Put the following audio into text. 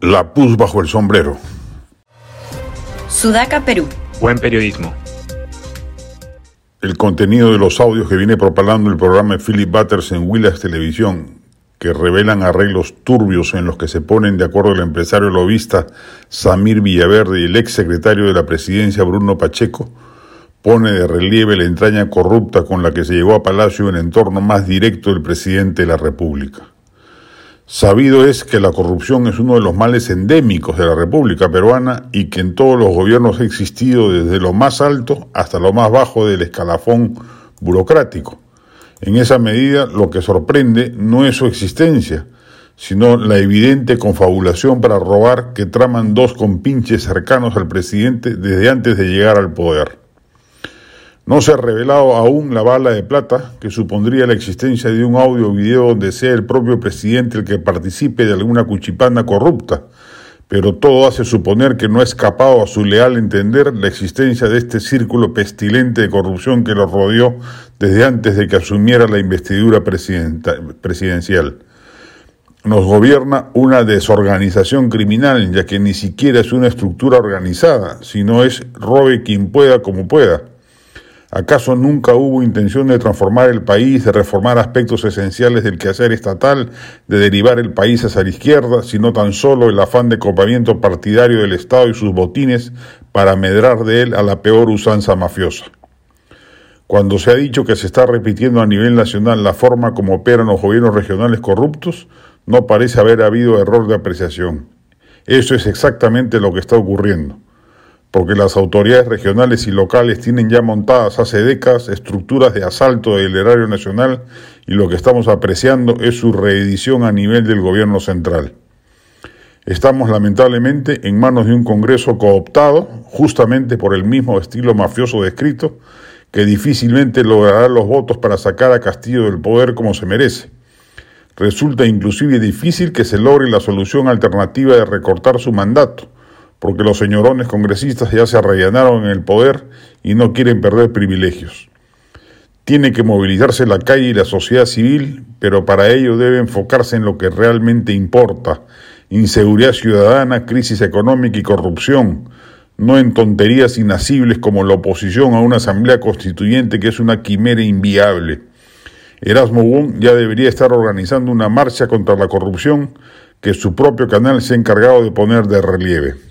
La pus bajo el sombrero. Sudaca, Perú. Buen periodismo. El contenido de los audios que viene propalando el programa de Philip Butters en Willas Televisión, que revelan arreglos turbios en los que se ponen de acuerdo el empresario lobista Samir Villaverde y el ex secretario de la presidencia Bruno Pacheco, pone de relieve la entraña corrupta con la que se llegó a Palacio en entorno más directo del presidente de la República. Sabido es que la corrupción es uno de los males endémicos de la República Peruana y que en todos los gobiernos ha existido desde lo más alto hasta lo más bajo del escalafón burocrático. En esa medida, lo que sorprende no es su existencia, sino la evidente confabulación para robar que traman dos compinches cercanos al presidente desde antes de llegar al poder. No se ha revelado aún la bala de plata que supondría la existencia de un audio o video donde sea el propio presidente el que participe de alguna cuchipanda corrupta, pero todo hace suponer que no ha escapado a su leal entender la existencia de este círculo pestilente de corrupción que lo rodeó desde antes de que asumiera la investidura presidencial. Nos gobierna una desorganización criminal, ya que ni siquiera es una estructura organizada, sino es robe quien pueda como pueda. ¿Acaso nunca hubo intención de transformar el país, de reformar aspectos esenciales del quehacer estatal, de derivar el país hacia la izquierda, sino tan solo el afán de copamiento partidario del Estado y sus botines para medrar de él a la peor usanza mafiosa? Cuando se ha dicho que se está repitiendo a nivel nacional la forma como operan los gobiernos regionales corruptos, no parece haber habido error de apreciación. Eso es exactamente lo que está ocurriendo porque las autoridades regionales y locales tienen ya montadas hace décadas estructuras de asalto del erario nacional y lo que estamos apreciando es su reedición a nivel del gobierno central. Estamos lamentablemente en manos de un Congreso cooptado, justamente por el mismo estilo mafioso descrito, que difícilmente logrará los votos para sacar a Castillo del poder como se merece. Resulta inclusive difícil que se logre la solución alternativa de recortar su mandato, porque los señorones congresistas ya se arrellanaron en el poder y no quieren perder privilegios. Tiene que movilizarse la calle y la sociedad civil, pero para ello debe enfocarse en lo que realmente importa, inseguridad ciudadana, crisis económica y corrupción, no en tonterías inasibles como la oposición a una asamblea constituyente que es una quimera inviable. Erasmo Wong ya debería estar organizando una marcha contra la corrupción que su propio canal se ha encargado de poner de relieve.